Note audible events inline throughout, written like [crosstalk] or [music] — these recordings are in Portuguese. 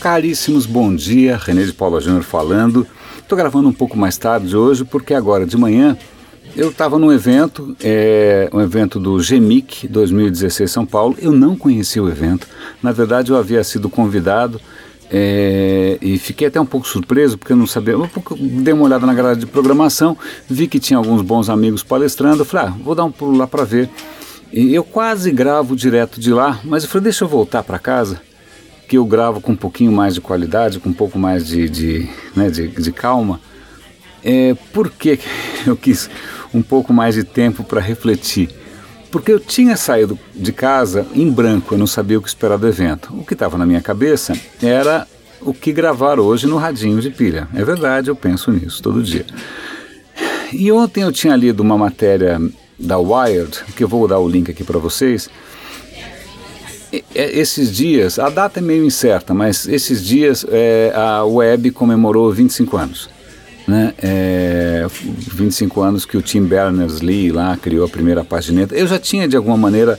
Caríssimos, bom dia. René de Paula Júnior falando. Estou gravando um pouco mais tarde hoje porque agora de manhã eu estava num evento, é, um evento do GEMIC 2016 São Paulo. Eu não conhecia o evento. Na verdade, eu havia sido convidado é, e fiquei até um pouco surpreso porque eu não sabia. Eu dei uma olhada na grade de programação, vi que tinha alguns bons amigos palestrando. Eu falei, ah, vou dar um pulo lá para ver. E eu quase gravo direto de lá, mas eu falei, deixa eu voltar para casa que eu gravo com um pouquinho mais de qualidade, com um pouco mais de, de, né, de, de calma. É, por que [laughs] eu quis um pouco mais de tempo para refletir? Porque eu tinha saído de casa em branco, eu não sabia o que esperar do evento. O que estava na minha cabeça era o que gravar hoje no radinho de pilha. É verdade, eu penso nisso todo dia. E ontem eu tinha lido uma matéria da Wired, que eu vou dar o link aqui para vocês, esses dias, a data é meio incerta, mas esses dias é, a web comemorou 25 anos. Né? É, 25 anos que o Tim Berners-Lee lá criou a primeira pagineta. Eu já tinha de alguma maneira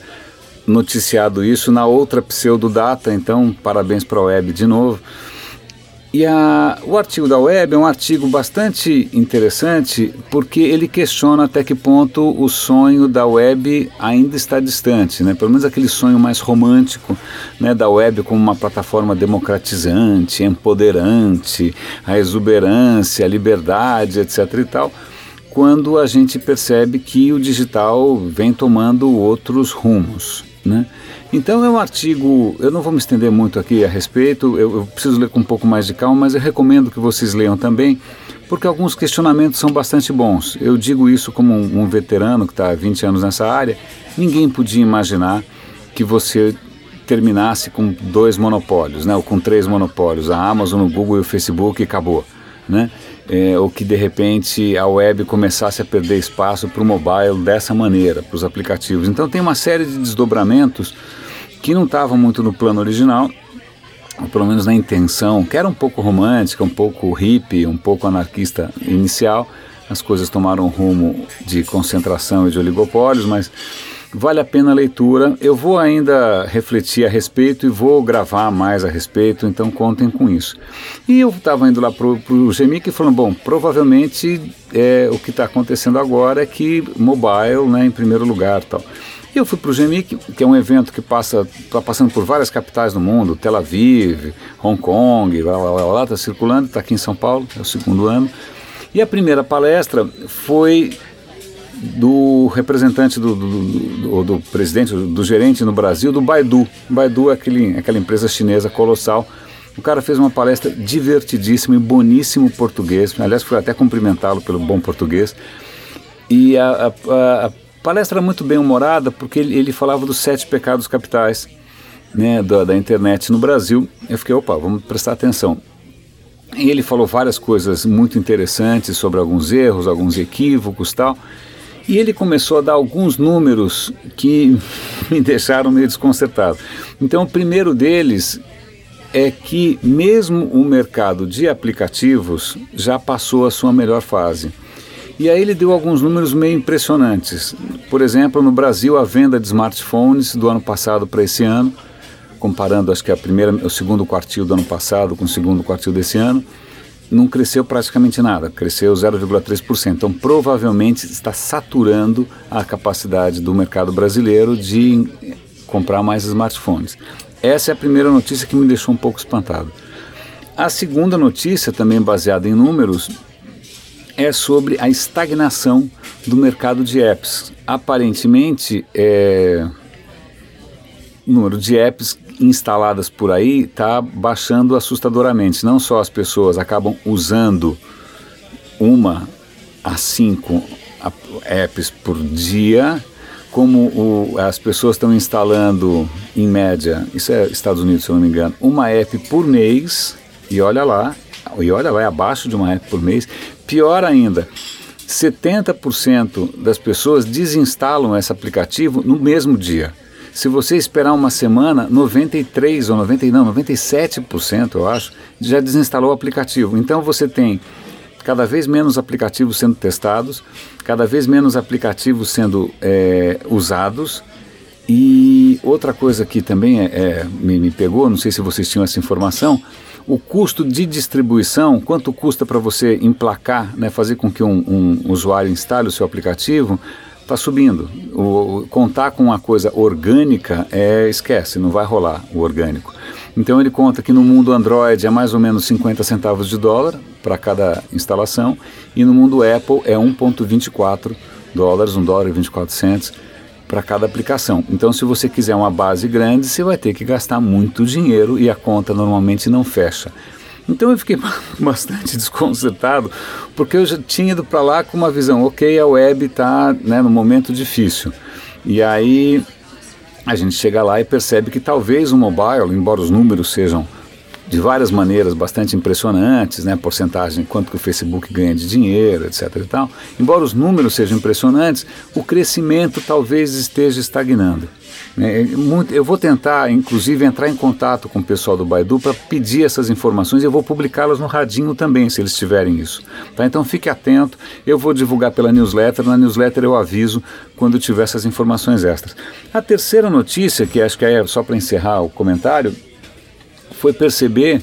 noticiado isso na outra pseudodata, então parabéns para a web de novo. E a, o artigo da web é um artigo bastante interessante porque ele questiona até que ponto o sonho da web ainda está distante, né? pelo menos aquele sonho mais romântico né, da web como uma plataforma democratizante, empoderante, a exuberância, a liberdade, etc. e tal, quando a gente percebe que o digital vem tomando outros rumos. Né? Então é um artigo, eu não vou me estender muito aqui a respeito, eu, eu, preciso ler com um pouco mais de calma, mas eu recomendo que vocês leiam também, porque alguns questionamentos são bastante bons. Eu digo isso como um, um veterano que está há 20 anos nessa área, ninguém podia imaginar que você terminasse com dois monopólios, né, ou com três monopólios, a Amazon, o Google e o Facebook e acabou. Né? É, ou que de repente a web começasse a perder espaço para o mobile dessa maneira, para os aplicativos. Então tem uma série de desdobramentos que não estavam muito no plano original, ou pelo menos na intenção, que era um pouco romântica, um pouco hippie, um pouco anarquista inicial. As coisas tomaram um rumo de concentração e de oligopólios, mas Vale a pena a leitura. Eu vou ainda refletir a respeito e vou gravar mais a respeito, então contem com isso. E eu estava indo lá para o Gemic e falando, bom, provavelmente é, o que está acontecendo agora é que mobile, né, em primeiro lugar tal. Eu fui para o GEMIC, que é um evento que passa, está passando por várias capitais do mundo, Tel Aviv, Hong Kong, lá, está circulando, está aqui em São Paulo, é o segundo ano. E a primeira palestra foi do representante do, do, do, do, presidente, do gerente no Brasil, do Baidu. Baidu é aquele, aquela empresa chinesa colossal. O cara fez uma palestra divertidíssima e boníssimo português. Aliás, fui até cumprimentá-lo pelo bom português. E a, a, a palestra muito bem humorada porque ele, ele falava dos sete pecados capitais né, da, da internet no Brasil. Eu fiquei, opa, vamos prestar atenção. E ele falou várias coisas muito interessantes sobre alguns erros, alguns equívocos tal. E ele começou a dar alguns números que [laughs] me deixaram meio desconcertado. Então, o primeiro deles é que mesmo o mercado de aplicativos já passou a sua melhor fase. E aí ele deu alguns números meio impressionantes. Por exemplo, no Brasil a venda de smartphones do ano passado para esse ano, comparando acho que a primeira, o segundo quartil do ano passado com o segundo quartil desse ano, não cresceu praticamente nada, cresceu 0,3%. Então, provavelmente está saturando a capacidade do mercado brasileiro de comprar mais smartphones. Essa é a primeira notícia que me deixou um pouco espantado. A segunda notícia, também baseada em números, é sobre a estagnação do mercado de apps. Aparentemente, é, o número de apps instaladas por aí está baixando assustadoramente. Não só as pessoas acabam usando uma a cinco apps por dia, como o, as pessoas estão instalando, em média, isso é Estados Unidos, se eu não me engano, uma app por mês, e olha lá, e olha é abaixo de uma app por mês. Pior ainda, 70% das pessoas desinstalam esse aplicativo no mesmo dia. Se você esperar uma semana, 93 ou 90, não, 97%, eu acho, já desinstalou o aplicativo. Então você tem cada vez menos aplicativos sendo testados, cada vez menos aplicativos sendo é, usados E outra coisa que também é, é, me, me pegou, não sei se vocês tinham essa informação, o custo de distribuição, quanto custa para você emplacar, né, fazer com que um, um usuário instale o seu aplicativo, está subindo. O, contar com uma coisa orgânica é esquece, não vai rolar o orgânico. Então ele conta que no mundo Android é mais ou menos 50 centavos de dólar para cada instalação e no mundo Apple é 1,24 dólares, 1 dólar e 24 centos para cada aplicação. Então, se você quiser uma base grande, você vai ter que gastar muito dinheiro e a conta normalmente não fecha. Então eu fiquei [laughs] bastante desconcertado, porque eu já tinha ido para lá com uma visão, ok, a web está né, no momento difícil. E aí a gente chega lá e percebe que talvez o mobile, embora os números sejam de várias maneiras bastante impressionantes, né, porcentagem, quanto que o Facebook ganha de dinheiro, etc e tal. Embora os números sejam impressionantes, o crescimento talvez esteja estagnando. Né. Eu vou tentar, inclusive, entrar em contato com o pessoal do Baidu para pedir essas informações e eu vou publicá-las no radinho também, se eles tiverem isso. Tá? Então fique atento, eu vou divulgar pela newsletter, na newsletter eu aviso quando tiver essas informações extras. A terceira notícia, que acho que é só para encerrar o comentário, foi perceber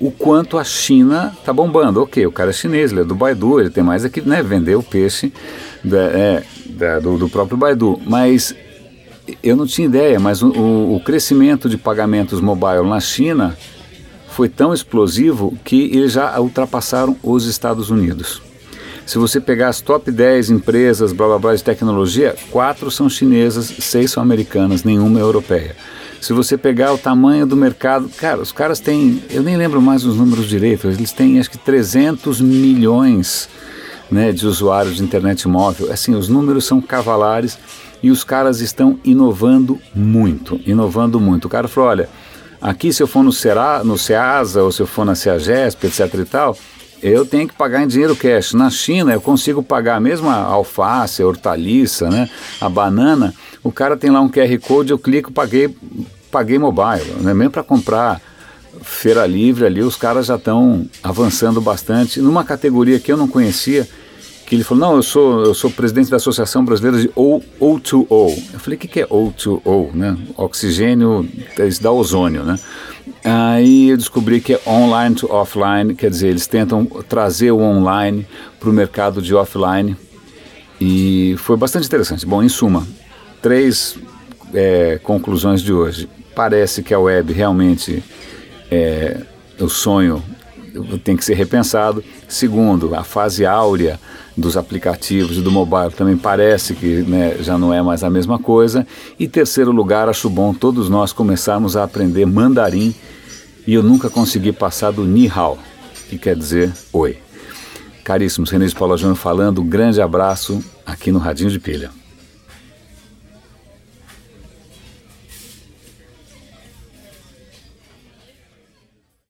o quanto a China está bombando. Ok, o cara é chinês, ele é do Baidu, ele tem mais aqui, né, vender o peixe da, é, da, do, do, próprio Baidu. Mas eu não tinha ideia, mas o, o, crescimento de pagamentos mobile na China foi tão explosivo que eles já ultrapassaram os Estados Unidos. Se você pegar as top 10 empresas blá blá blá de tecnologia, quatro são chinesas, seis são americanas, nenhuma é europeia. Se você pegar o tamanho do mercado, cara, os caras têm, eu nem lembro mais os números direito, eles têm acho que 300 milhões né, de usuários de internet móvel. Assim, os números são cavalares e os caras estão inovando muito, inovando muito. O cara falou, olha, aqui se eu for no, Cera, no Ceasa ou se eu for na Ceagesp, etc e tal, eu tenho que pagar em dinheiro cash. Na China eu consigo pagar mesmo a alface, a hortaliça, né, a banana, o cara tem lá um QR Code, eu clico, paguei, paguei mobile, né? mesmo para comprar feira livre ali, os caras já estão avançando bastante numa categoria que eu não conhecia, que ele falou, não, eu sou, eu sou presidente da Associação Brasileira de o, O2O. Eu falei, o que, que é O2O? Né? Oxigênio, isso dá ozônio, né? Aí eu descobri que é online to offline, quer dizer, eles tentam trazer o online para o mercado de offline e foi bastante interessante. Bom, em suma, três é, conclusões de hoje. Parece que a web realmente é o sonho tem que ser repensado. Segundo, a fase áurea dos aplicativos e do mobile também parece que né, já não é mais a mesma coisa. E terceiro lugar, acho bom todos nós começarmos a aprender mandarim e eu nunca consegui passar do Ni Hao, que quer dizer oi. Caríssimos, René de Paula Júnior falando, grande abraço aqui no Radinho de Pilha.